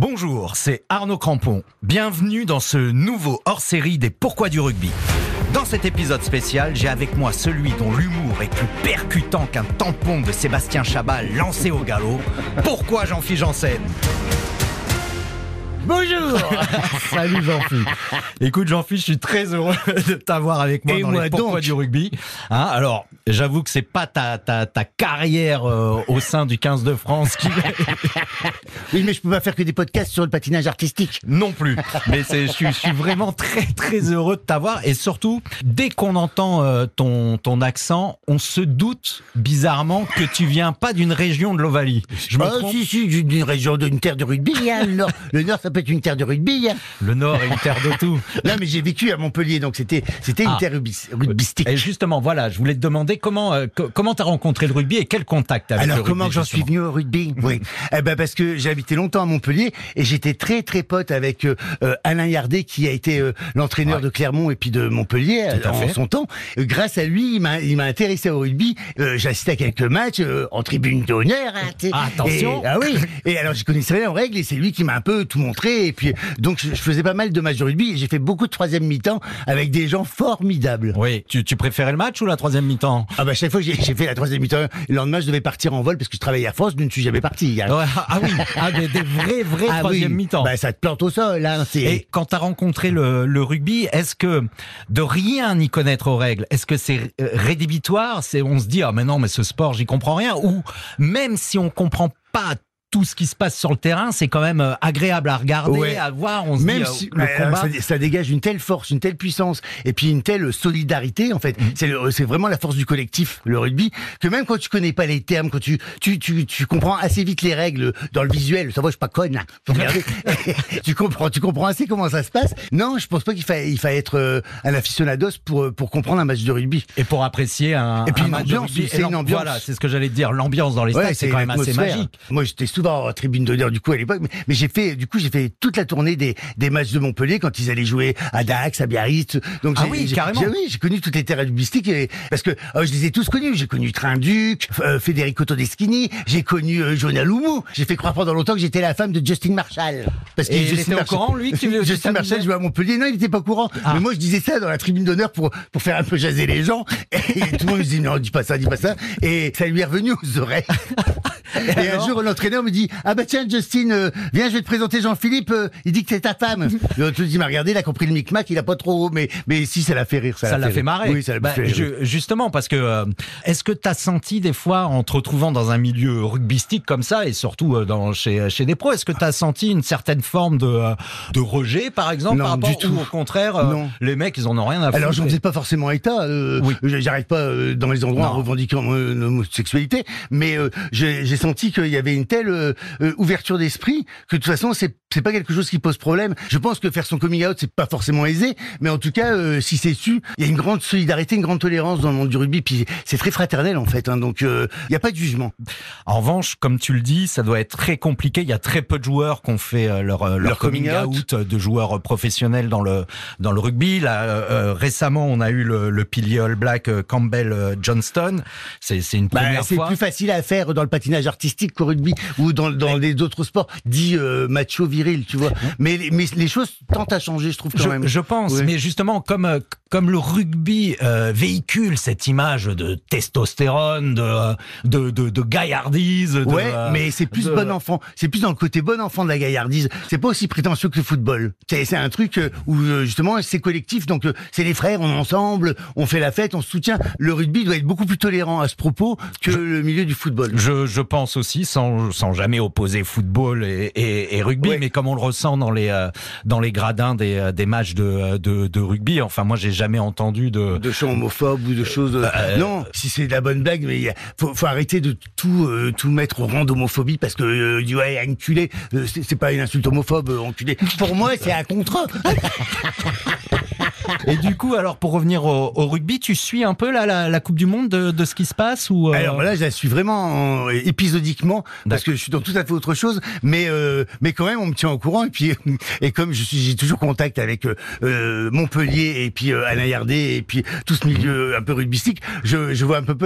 Bonjour, c'est Arnaud Crampon. Bienvenue dans ce nouveau hors-série des Pourquoi du rugby. Dans cet épisode spécial, j'ai avec moi celui dont l'humour est plus percutant qu'un tampon de Sébastien Chabal lancé au galop. Pourquoi Jean-Philippe Janssen? Bonjour Salut Jean-Philippe. Écoute Jean-Philippe, je suis très heureux de t'avoir avec moi Et dans moi les Pourquoi donc du rugby. Hein, alors, j'avoue que c'est pas ta, ta, ta carrière euh, au sein du 15 de France qui Oui, mais je peux pas faire que des podcasts sur le patinage artistique. non plus. Mais c'est, je, suis, je suis vraiment très très heureux de t'avoir et surtout dès qu'on entend euh, ton ton accent, on se doute bizarrement que tu viens pas d'une région de l'Ovalie. Je me Ah, trompe si, si, d'une région, d'une terre de rugby, hein, le Nord. Le Nord, ça peut une terre de rugby. hein. Le Nord est une terre de tout. Non, mais j'ai vécu à Montpellier, donc c'était, c'était une Ah. terre rugby, rugbystique. Et justement, voilà, je voulais te demander comment euh, co- comment t'as rencontré le rugby et quel contact avec Alors comment j'en suis venu au rugby? Oui, eh ben parce que j'ai habité longtemps à Montpellier et j'étais très très pote avec euh, euh, Alain Yardet qui a été euh, l'entraîneur Ouais. de Clermont et puis de Montpellier en fait. son temps. Grâce à lui, il m'a il m'a intéressé au rugby. Assisté à quelques matchs en tribune d'honneur. hein. Ah, attention. Et- ah oui. Et alors j'y connaissais rien en règle et c'est lui qui m'a un peu tout montré. Et puis donc je, je faisais pas mal de matchs de rugby et j'ai fait beaucoup de troisième mi-temps avec des gens formidables. Oui, tu, tu préférais le match ou la troisième mi-temps? Ah bah chaque fois que j'ai j'ai fait la troisième mi-temps, le lendemain je devais partir en vol parce que je travaillais à France, je ne suis jamais parti. hein. Ouais, Ah oui, ah, des, des vrais vrais Ah troisième oui. mi-temps. Bah, ça te plante au sol, hein. C'est... Et quand tu as rencontré le, le rugby, est-ce que de rien n'y connaître aux règles, est-ce que c'est euh, rédhibitoire? C'est on se dit ah mais non mais ce sport j'y comprends rien ou même si on comprend pas tout ce qui se passe sur le terrain, c'est quand même euh, agréable à regarder, Ouais. à voir. On se Même dit euh, si le euh, combat. ça, ça dégage une telle force, une telle puissance, et puis une telle solidarité en fait. Mhm. C'est vraiment la force du collectif, le rugby, que même quand tu connais pas les termes, quand tu tu tu, tu comprends assez vite les règles dans le visuel. Ça va, je suis pas conne. Regarder. tu comprends, tu comprends assez comment ça se passe. Non, je pense pas qu'il faille il être euh, un aficionados pour euh, pour comprendre un match de rugby. Et pour apprécier un, Et puis un une match ambiance, c'est une ambiance. Voilà, c'est ce que j'allais dire. L'ambiance dans les stades, c'est quand même assez magique. Moi, j'étais souvent en tribune d'honneur du coup à l'époque, mais, mais j'ai fait, du coup, j'ai fait toute la tournée des, des matchs de Montpellier quand ils allaient jouer à Dax, à Biarritz. Donc Ah j'ai- oui, carrément. j'ai- Oui, j'ai connu toutes les terres rugbystiques et parce que euh, je les ai tous connus. J'ai connu Trinduc, euh, Federico Todeschini, j'ai connu euh, Jonah Loumou. J'ai fait croire pendant longtemps que j'étais la femme de Justin Marshall. Parce Et il était au courant, lui, que que Justin Marshall jouait à Montpellier. Non, il était pas au courant. Ah. Mais moi, je disais ça dans la tribune d'honneur pour pour faire un peu jaser les gens. Et tout le monde me disait non, dis pas ça, dis pas ça. Et ça lui est revenu aux oreilles. Et, un jour, l'entraîneur me dit Ah bah tiens, Justin, euh, viens, je vais te présenter Jean-Philippe. euh, il dit que c'est ta femme. L'autre il m'a regardé, il a compris le micmac, il a pas trop. Mais mais si, ça l'a fait rire. Ça, Ça l'a fait marrer. Oui, ça l'a Bah, fait rire. je- justement, parce que euh, est-ce que tu as senti des fois, en te retrouvant dans un milieu rugbystique comme ça, et surtout euh, dans, chez, chez des pros, est-ce que tu as senti une certaine forme de, euh, de rejet, par exemple, Non, par rapport, du tout. ou au contraire, euh, Non. les mecs, ils en ont rien à foutre Alors, j'en faisais pas forcément état. Euh, Oui. J'arrête pas euh, dans les endroits Non. revendiquant mon homosexualité, mais euh, j'ai j'ai senti qu'il y avait une telle euh, euh, ouverture d'esprit que de toute façon, c'est c'est pas quelque chose qui pose problème. Je pense que faire son coming out, c'est pas forcément aisé, mais en tout cas, euh, si c'est su, il y a une grande solidarité, une grande tolérance dans le monde du rugby, puis c'est très fraternel en fait. Hein, donc, euh, il y a pas de jugement. En revanche, comme tu le dis, ça doit être très compliqué. Il y a très peu de joueurs qui ont fait euh, leur, euh, leur, Leur coming, coming out. euh, de joueurs euh, professionnels dans le dans le rugby. Là, euh, euh, récemment, on a eu le, le pilier All Black euh, Campbell euh, Johnston. C'est c'est une Bah, première c'est fois. plus facile à faire dans le patinage artistique qu'au rugby ou dans, dans les autres sports dits euh, macho viril, tu vois. Mais, les- mais les choses tentent à changer, je trouve quand Je, même. je pense, Oui. mais justement, comme euh, comme le rugby euh, véhicule cette image de testostérone, de euh, de de, de gaillardise, de, Ouais, mais c'est plus de- bon enfant. C'est plus dans le côté bon enfant de la gaillardise. C'est pas aussi prétentieux que le football. C'est un truc où justement c'est collectif. Donc c'est les frères, on est ensemble, on fait la fête, on se soutient. Le rugby doit être beaucoup plus tolérant à ce propos que le milieu du football. Je, je pense aussi, sans, sans jamais opposer football et, et, et rugby, Ouais. mais comme on le ressent dans les euh, dans les gradins des, euh, des matchs de, de, de rugby. Enfin, moi, j'ai jamais entendu de. de chants homophobes ou de choses. euh, non, si c'est de la bonne blague, mais faut, faut arrêter de tout euh, tout mettre au rang d'homophobie parce que euh, dit ouais enculé, euh, c'est pas une insulte homophobe, euh, enculé. Pour moi, c'est un contrat. Et du coup, alors pour revenir au, au rugby, tu suis un peu là, la, la Coupe du Monde de, de ce qui se passe ou euh, Alors là, je la suis vraiment en- épisodiquement parce que je suis dans tout à fait autre chose, mais euh, mais quand même, on me tiens au courant. Et puis, et comme je suis, j'ai toujours contact avec euh, Montpellier et puis Alain Yardet et puis tout ce milieu un peu rugbystique, je, je vois un peu,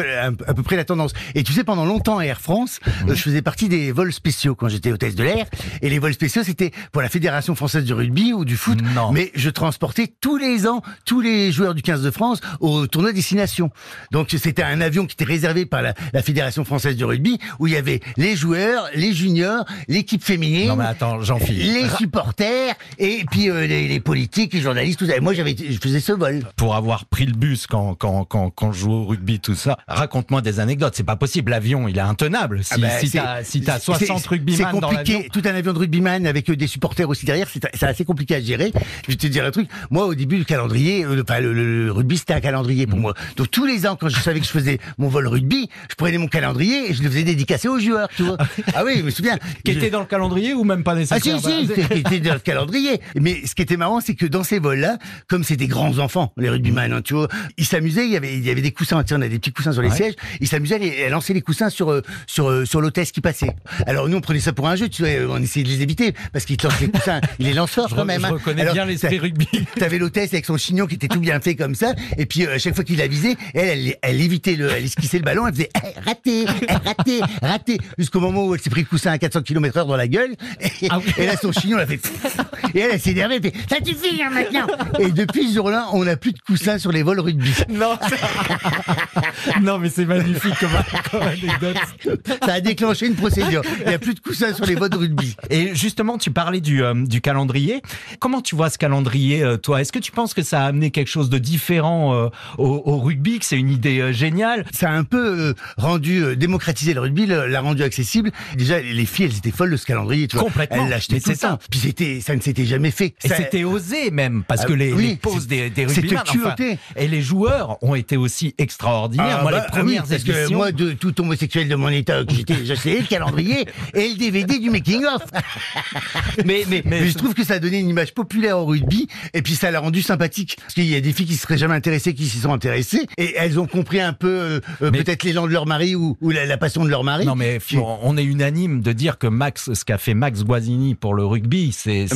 à peu près la tendance. Et tu sais, pendant longtemps à Air France, je faisais partie des vols spéciaux quand j'étais hôtesse de l'air. Et les vols spéciaux, c'était pour la Fédération française du rugby ou du foot. Non. Mais je transportais tous les ans tous les joueurs du 15 de France au tournoi destination. Donc c'était un avion qui était réservé par la, la Fédération française du rugby où il y avait les joueurs, les juniors, l'équipe féminine. Non mais attends. Les supporters et puis euh, les, les, politiques, les journalistes, tout ça. Et moi j'avais, je faisais ce vol. Pour avoir pris le bus quand quand quand, quand je joue au rugby tout ça, raconte-moi des anecdotes. C'est pas possible. L'avion, il est intenable. Si, ah bah, si t'as si t'as 60 rugbyman dans l'avion. Tout un avion de rugbyman avec des supporters aussi derrière, c'est assez compliqué à gérer. Je vais te dire un truc. Moi au début le calendrier, euh, enfin le, le, rugby c'était un calendrier pour mm. moi. Donc tous les ans quand je savais que je faisais mon vol rugby, je prenais mon calendrier et je le faisais dédicacer aux joueurs, tu vois. ah oui, je me souviens. Qui était dans le calendrier ou même pas nécessairement Ah si, si, qui était dans le calendrier. Mais ce qui était marrant, c'est que dans ces vols-là, comme c'était des grands enfants, les rugbyman, hein, tu vois, ils s'amusaient, il y avait, il y avait des coussins, on a des petits coussins sur les sièges, ils s'amusaient à, lancer les coussins sur, euh, sur, euh, sur l'hôtesse qui passait. Alors nous, on prenait ça pour un jeu, tu on essayait de les éviter, parce qu'ils lancent les coussins, il les lance quand même. Je hein. reconnais bien l'esprit rugby. T'avais l'hôtesse avec son chignon qui était tout bien fait comme ça, et puis euh, à chaque fois qu'il la visait, elle, elle, elle évitait le, elle esquissait le ballon, elle faisait eh, raté, eh, raté, raté, jusqu'au moment où elle s'est pris le coussin à 400 km heure dans la gueule. Et, ah là, son chignon, elle a fait. Et elle, elle s'est énervée, elle fait Ça suffit hein, maintenant Et depuis ce jour-là, on n'a plus de coussin sur les vols rugby. Non, non mais c'est magnifique comme, anecdote. Ça a déclenché une procédure. Il n'y a plus de coussin sur les vols rugby. Et justement, tu parlais du, euh, du calendrier. Comment tu vois ce calendrier, euh, toi? Est-ce que tu penses que ça a amené quelque chose de différent euh, au, au, rugby, que c'est une idée géniale Ça a un peu rendu, démocratisé le rugby, l'a rendu accessible. Déjà, les filles, elles étaient folles de ce calendrier. Tu vois. Complètement. Elles l'achetaient tout ça. Puis c'était, ça ne s'était jamais fait. Et c'était osé même, parce ah que les, les poses des, des rugbyman, enfin, et les joueurs ont été aussi extraordinaires. Ah moi, bah, les premières oui, parce que moi, de tout homosexuel de mon état, j'étais, j'essayais le calendrier et le DVD du making of. mais, mais, mais, je trouve que ça a donné une image populaire au rugby et puis ça l'a rendu sympathique. Parce qu'il y a des filles qui se seraient jamais intéressées, qui s'y sont intéressées et elles ont compris un peu euh, euh, peut-être l'élan de leur mari ou, ou la, la, passion de leur mari. Non mais on est unanime de dire que Max, ce qu'a fait Max Guazzini pour le rugby, c'est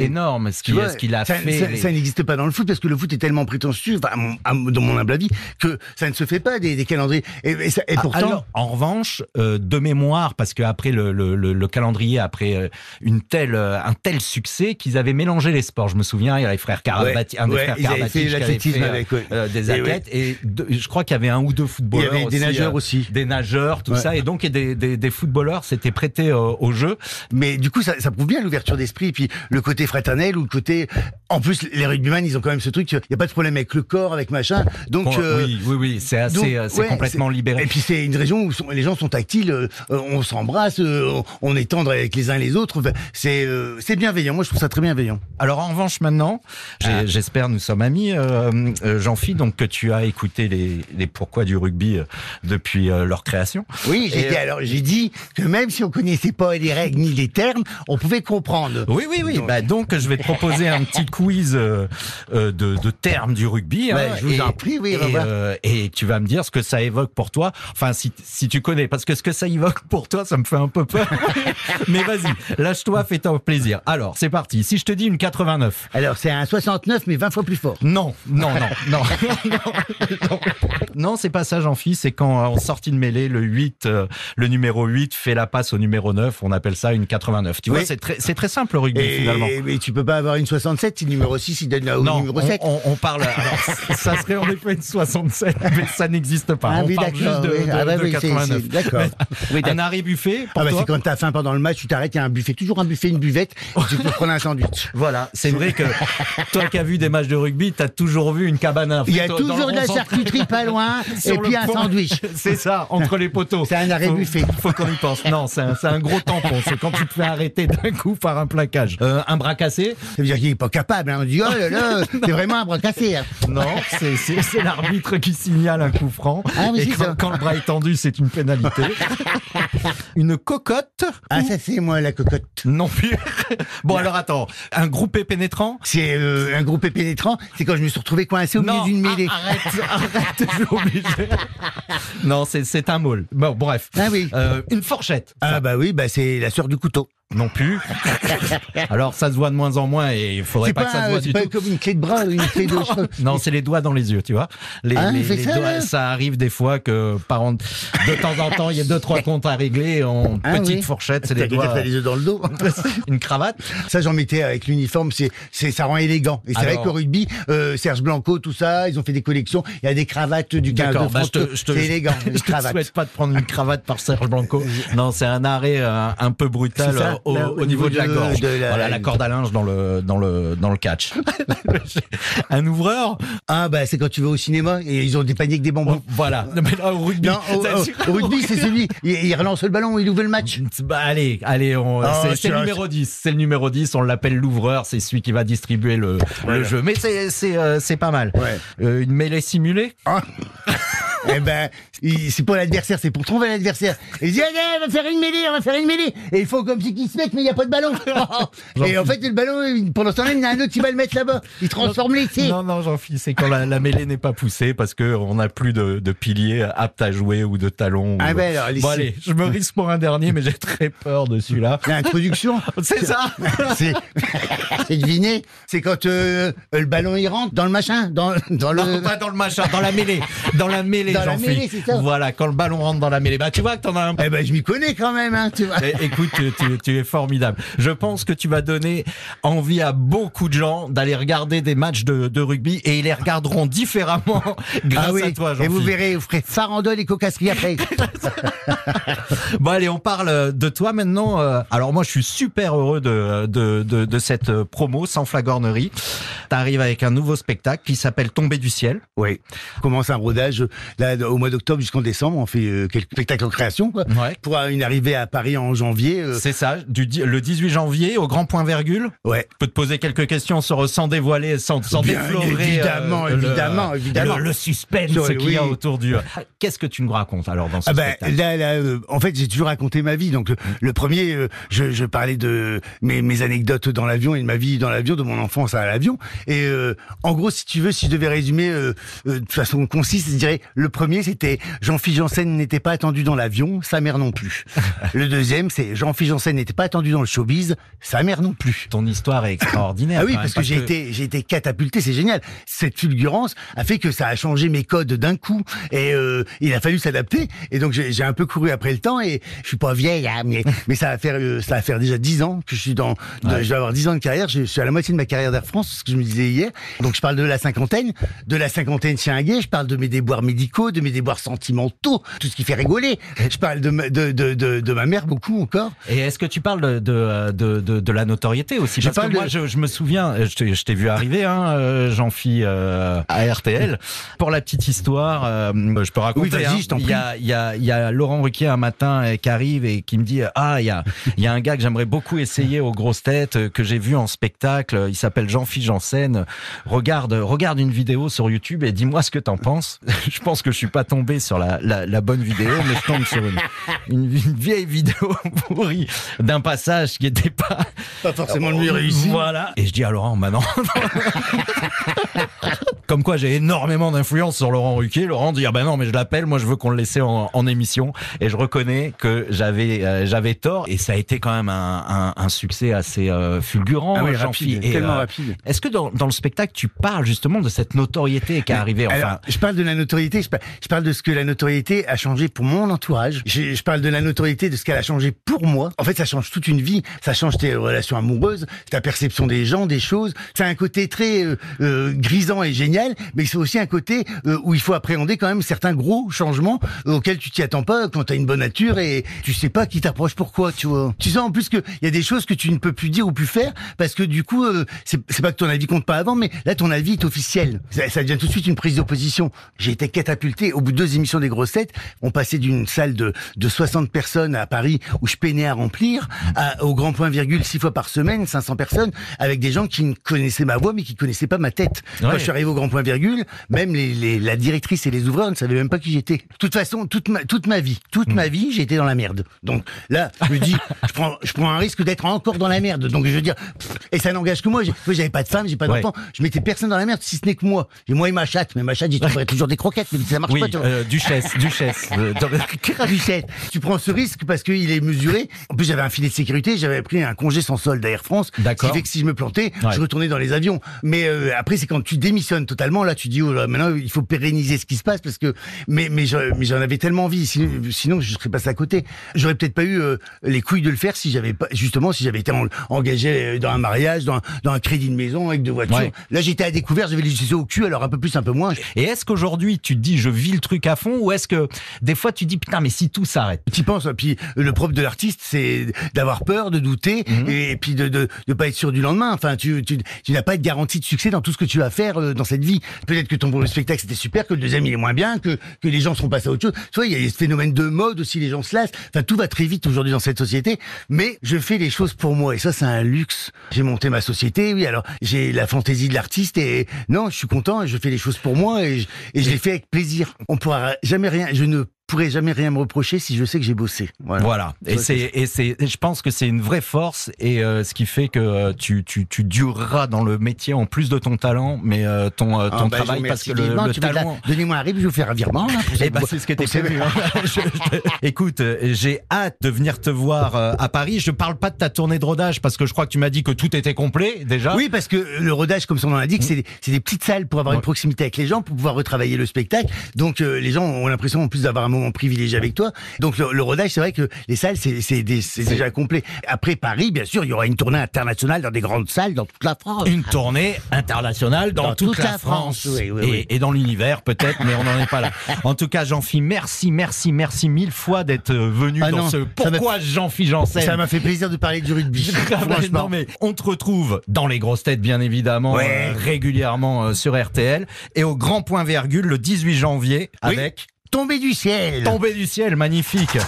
énorme ce qu'il qu a ça, fait. Ça, ça n'existe pas dans le foot parce que le foot est tellement prétentieux, enfin, dans mon humble avis, que ça ne se fait pas des, des calendriers. Et, et, ça, et Ah, pourtant, Alors, en revanche, euh, de mémoire, parce qu'après le, le, le, le calendrier, après une telle, un tel succès, qu'ils avaient mélangé les sports. Je me souviens, il y avait les frères Carabati, un des ouais, frères avait l'athlétisme fait, avec, euh, des Et athlètes, et, de- je crois qu'il y avait un ou deux il y footballeurs avait des aussi, nageurs euh, aussi. des nageurs, tout Ouais. ça, et donc et des, des, des footballeurs s'étaient prêtés euh, au jeu. Mais du coup, ça, ça prouve bien l'ouverture d'esprit, puis le côté fraternel ou le côté. En plus, les rugbyman, ils ont quand même ce truc. Il y a pas de problème avec le corps, avec machin. Donc, Bon, euh, oui, oui, oui, c'est assez, euh, c'est complètement libéré. Et puis c'est une région où sont- les gens sont tactiles, euh, euh, on s'embrasse, euh, on, est tendre avec les uns les autres. C'est euh, c'est bienveillant. Moi, je trouve ça très bienveillant. Alors en revanche maintenant, j'ai- Ah. J'espère nous sommes amis, euh, euh, Jean-Phi, donc que tu as écouté les, les pourquoi du rugby euh, depuis euh, leur création. Oui, j'ai dit, alors j'ai dit que même si on connaissait pas les règles ni les termes, on pouvait comprendre. Oui, oui, oui. Donc- Bah, donc, je vais te proposer un petit quiz de, de termes du rugby. hein, je vous et, en prie, oui, et, et tu vas me dire ce que ça évoque pour toi. Enfin, si, si tu connais, parce que ce que ça évoque pour toi, ça me fait un peu peur. Mais vas-y, lâche-toi, fais-toi plaisir. Alors, c'est parti. Si je te dis une 89. Alors c'est un 69 mais 20 fois plus fort. Non, non, non, non, non, c'est pas ça, Jean-Philippe. C'est quand euh, en sortie de mêlée, le 8, euh, le numéro 8 fait la passe au numéro 9. On appelle ça une 89. Tu Oui. vois, c'est très, très simple le rugby Et, finalement. mais tu peux pas avoir une 67 si le numéro 6 il donne au Non, numéro on, 7. on- on parle. Alors, ça serait en effet une 67, mais ça n'existe pas. Ah on oui, parle juste de, oui. de- Ah bah de oui, c'est- 89. c'est- d'accord. Oui, un arrêt buffet Ah bah c'est quand t'as faim pendant le match, tu t'arrêtes, il y a un buffet, toujours un buffet, une buvette, et tu peux prendre un sandwich. Voilà, c'est vrai que toi qui as vu des matchs de rugby, t'as toujours vu une cabane à Il y a toujours de la charcuterie pas loin, et puis un sandwich. C'est ça, entre les poteaux. C'est un arrêt buffet. Faut qu'on y pense. Non, c'est un, gros tampon. C'est quand tu te fais arrêter d'un coup par un plaquage. Euh, un bras cassé Ça veut dire qu'il est pas capable, hein. on dit, oh là là, c'est vraiment un bras cassé. hein. Non, c'est- l'arbitre qui signale un coup franc. Ah Et quand, ça. quand le bras est tendu, c'est une pénalité. Une cocotte Ah ça c'est moi la cocotte. Non plus. Bon alors attends, un groupé pénétrant C'est euh, un groupe pénétrant, c'est quand je me suis retrouvé coincé au milieu d'une mêlée. ah, arrête, arrête, je suis obligé. Non, c'est c'est un môle. Bon, bref. Ah oui. Euh, une fourchette. Ah bah oui, bah c'est la sœur du couteau. Non plus. Alors ça se voit de moins en moins et il faudrait pas, pas, que ça se voit c'est du pas tout. comme une clé de bras, une clé de cheveux. Non, c'est les doigts dans les yeux, tu vois. Les, Ah, les- ça, doigts, ça arrive des fois que par an- de temps en temps, il y a deux trois comptes à régler en Ah petite oui. fourchette, c'est les doigts. les dans le dos. Une cravate. Ça, j'en mettais avec l'uniforme, c'est, c'est, ça rend élégant. Et c'est vrai qu'au rugby, euh, Serge Blanco, tout ça, ils ont fait des collections. Il y a des cravates du 15 de bah, c'est élégant, je te souhaite pas de prendre une cravate par Serge Blanco. Non, c'est un arrêt euh, un peu brutal euh, au, là, au niveau de la gorge. de la- Voilà, la corde à linge dans le dans le dans le catch. un ouvreur. Ah, bah, c'est quand tu vas au cinéma et ils ont des paniers avec des bonbons. Voilà. Non, mais là, au rugby. Non, au, rugby, c'est celui, il, il relance le ballon, il ouvre le match. Bah allez, allez, on, Oh, c'est, le numéro 10. C'est le numéro 10, on l'appelle l'ouvreur, c'est celui qui va distribuer le, le jeu. Mais c'est, c'est, euh, c'est pas mal. Ouais. Euh, une mêlée simulée? Ah. Eh ben, c'est pour l'adversaire, c'est pour trouver l'adversaire. Il dit, allez, on va faire une mêlée, on va faire une mêlée. Et il faut comme si qu'il se mette, mais il n'y a pas de ballon. Et en fait, le ballon, pendant ce temps-là, il y en a un autre qui va le mettre là-bas. Il transforme l'essai. Non, non, j'en fiche. C'est quand la, la mêlée n'est pas poussée parce que on n'a plus de, de piliers aptes à jouer ou de talons. ou- Ah ben alors, les- bon allez, je me risque pour un dernier, mais j'ai très peur de celui-là. L'introduction. C'est ça. C'est, c'est deviné. C'est quand euh, le ballon il rentre dans le machin, dans, dans le. Non, pas dans le machin, dans la mêlée, dans la mêlée, Dans la mêlée, c'est ça. Voilà, quand le ballon rentre dans la mêlée. Bah tu vois que t'en as un Eh ben, je m'y connais quand même, hein, tu vois. Eh, Écoute, tu, tu- tu es formidable. Je pense que tu vas donner envie à beaucoup de gens d'aller regarder des matchs de, de rugby et ils les regarderont différemment grâce ah oui. à toi, Et vous verrez, vous ferez farandole et cocasserie après. Bon allez, on parle de toi maintenant. Euh, Alors moi, je suis super heureux de, de, de, de cette euh, promo sans flagornerie. T'arrives avec un nouveau spectacle qui s'appelle Tomber du ciel. Oui. Commence un rodage là au mois d'octobre jusqu'en décembre. On fait euh, quelques spectacles en création, quoi. Ouais. Pour une arrivée à Paris en janvier. euh, C'est ça, du, le 18 janvier au Grand Point Virgule? ouais. Je peux te poser quelques questions sur, sans dévoiler, sans, sans Bien déflorer. évidemment, le- évidemment, évidemment. Le, le suspense Sur- qu'il y a oui. autour du. Qu'est-ce que tu nous racontes alors dans ce Ah ben spectacle? là, là, euh, en fait, j'ai toujours raconté ma vie. Donc le, premier, euh, je, je parlais de mes, mes anecdotes dans l'avion et de ma vie dans l'avion, de mon enfance à l'avion. Et euh, en gros, si tu veux, si je devais résumer euh, euh, de façon concise, je dirais le premier, c'était Jean-Philippe Janssen n'était pas attendu dans l'avion, sa mère non plus. le deuxième, c'est Jean-Philippe Janssen n'était pas attendu dans le showbiz, sa mère non plus. Ton histoire est extraordinaire. Ah oui, parce que j'ai été, j'ai été catapulté, c'est génial. Cette fulgurance a fait que ça a changé mes codes d'un coup, et euh, il a fallu s'adapter. Et donc j'ai un peu couru après le temps, et je suis pas vieille, hein, mais mais ça va faire, euh, ça va faire déjà dix ans que je suis dans, de- je vais avoir dix ans de carrière. Je suis à la moitié de ma carrière d'Air France, ce que je me disais hier. Donc je parle de la cinquantaine, de la cinquantaine chez un gay. Je parle de mes déboires médicaux, de mes déboires sentimentaux, tout ce qui fait rigoler. Je parle de ma, de, de, de, de ma mère beaucoup encore. Et est-ce que tu parles de, de, de, la notoriété aussi Je Parce que moi, je, je me souviens, euh, je t'ai- vu arriver, hein, euh, Jean-Phi, euh, à RTL. Pour la petite histoire, euh, je peux raconter. Oui, vas-y, hein. je t'en il, y a, il, y a, il y a Laurent Ruquier un matin qui arrive et qui me dit Ah, il y a, y a un gars que j'aimerais beaucoup essayer aux grosses têtes, que j'ai vu en spectacle. Il s'appelle Jean-Phi Janssen. Regarde, regarde une vidéo sur YouTube et dis-moi ce que t'en penses. je pense que je suis pas tombé sur la, la, la bonne vidéo, mais je tombe sur une, une, vieille vidéo pourrie d'un passage qui était pas Pas forcément le mieux réussi. voilà. Et je dis à Laurent, bah non. Comme quoi j'ai énormément d'influence sur Laurent Ruquier. Laurent dit ah ben non mais je l'appelle, moi je veux qu'on le laisse en, en émission. Et je reconnais que j'avais euh, j'avais tort et ça a été quand même un, un, un succès assez euh, fulgurant. Ah oui, rapide, Et, tellement euh, rapide. Est-ce que dans, dans le spectacle tu parles justement de cette notoriété qui est arrivée enfin? Alors, je parle de la notoriété, je parle, je parle de ce que la notoriété a changé pour mon entourage. Je, je parle de la notoriété, de ce qu'elle a changé pour moi. En fait, ça change toute une vie. Ça change tes relations amoureuses, ta perception des gens, des choses. C'est un côté très euh, euh, grisant et génial, mais c'est aussi un côté euh, où il faut appréhender quand même certains gros changements auxquels tu t'y attends pas quand t'as une bonne nature et tu sais pas qui t'approche pourquoi, tu vois. Tu sens en plus qu'il y a des choses que tu ne peux plus dire ou plus faire parce que du coup, euh, c'est pas que ton avis compte pas avant, mais là ton avis est officiel. Ça, ça devient tout de suite une prise d'opposition. J'ai été catapulté au bout de deux émissions des grosses têtes. On passait d'une salle de, de 60 personnes à Paris où je peinais à remplir au grand point virgule six fois par semaine, 500 personnes, avec des gens qui ne connaissaient ma voix, mais qui connaissaient pas ma tête. Quand Ouais. je suis arrivé au grand point virgule, même les, les- la directrice et les ouvreurs ne savaient même pas qui j'étais. De toute façon, toute ma, toute ma vie, toute Hmm. ma vie, j'ai été dans la merde. Donc là, je me dis, je prends, je prends un risque d'être encore dans la merde. Donc je veux dire, et ça n'engage que moi. J'avais pas de femme, j'ai pas Ouais. d'enfant. Je mettais personne dans la merde, si ce n'est que moi. Et moi et ma chatte. Mais ma chatte, j'y trouverais toujours des croquettes, mais ça marche Oui, pas. tu euh, duchesse, duchesse. euh, Duchette, tu prends ce risque parce qu'il est mesuré. En plus, j'avais un filet de sécurité, j'avais pris un congé sans solde d'Air France. D'accord. Ce qui fait que si je me plantais, Ouais. je retournais dans les avions. Mais euh, après, c'est quand tu démissionnes totalement, là, tu dis, oh là, maintenant, il faut pérenniser ce qui se passe parce que, mais, mais, je- mais j'en avais tellement envie, sinon, sinon je serais passé à côté. J'aurais peut-être pas eu euh, les couilles de le faire si j'avais pas, justement, si j'avais été en- engagé dans un mariage, dans un, dans un crédit de maison avec deux voitures. Ouais. Là, j'étais à découvert, j'avais les chaussures au cul, alors un peu plus, un peu moins. Et est-ce qu'aujourd'hui tu te dis je vis le truc à fond ou est-ce que des fois tu dis putain mais si tout s'arrête? Tu penses, puis le propre de l'artiste, c'est d'avoir peur, de douter, Mhm. et puis de, de de pas être sûr du lendemain. Enfin, tu tu, tu n'as pas de garantie de succès dans tout ce que tu vas faire euh, dans cette vie. Peut-être que ton premier spectacle c'était super, que le deuxième il est moins bien, que que les gens sont passés à autre chose. Vois, il y a ce phénomène de mode aussi, les gens se lassent. Enfin, tout va très vite aujourd'hui dans cette société. Mais je fais les choses pour moi, et ça c'est un luxe. J'ai monté ma société, oui. Alors j'ai la fantaisie de l'artiste, et non, je suis content, et je fais les choses pour moi, et je, et je les fais avec plaisir. On pourra jamais rien. Je ne pourrais jamais rien me reprocher si je sais que j'ai bossé. Voilà. Voilà. Et c'est et c'est et je pense que c'est une vraie force et euh, ce qui fait que euh, tu tu tu dureras dans le métier en plus de ton talent, mais euh, ton Ah, ton bah, travail parce que le, la- talent. Donnez-moi un rib, je vais vous faire un virement. Là, Eh ben, bo- c'est ce que t'es prévu. hein. Je- je- Écoute, j'ai hâte de venir te voir à Paris. Je parle pas de ta tournée de rodage parce que je crois que tu m'as dit que tout était complet déjà. Oui, parce que le rodage, comme son nom l'indique, c'est des, c'est des petites salles pour avoir Ouais. une proximité avec les gens, pour pouvoir retravailler le spectacle. Donc les gens ont l'impression en plus d'avoir un moment privilégié avec toi. Donc le, le rodage, c'est vrai que les salles, c'est déjà complet. Après Paris, bien sûr, il y aura une tournée internationale dans des grandes salles dans toute la France. Une tournée internationale dans, Dans toute, toute la, la France, France, oui, oui, et, oui. et dans l'univers peut-être, mais on n'en est pas là. En tout cas, Jean-Phi, merci, merci, merci mille fois d'être euh, venu Ah dans non, ce Pourquoi Jean-Phi Janssen Ça m'a fait plaisir de parler du rugby. Non mais on te retrouve dans les grosses têtes bien évidemment Ouais. euh, régulièrement euh, sur RTL et au grand point virgule le 18 janvier avec Tombé du ciel. Tombée du ciel magnifique.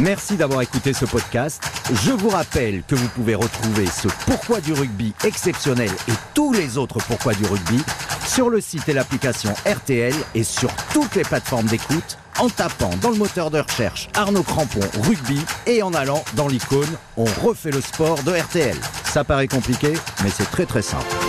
Merci d'avoir écouté ce podcast. Je vous rappelle que vous pouvez retrouver ce Pourquoi du rugby exceptionnel et tous les autres Pourquoi du rugby sur le site et l'application RTL et sur toutes les plateformes d'écoute en tapant dans le moteur de recherche Arnaud Crampon rugby et en allant dans l'icône On refait le sport de RTL. Ça paraît compliqué, mais c'est très très simple.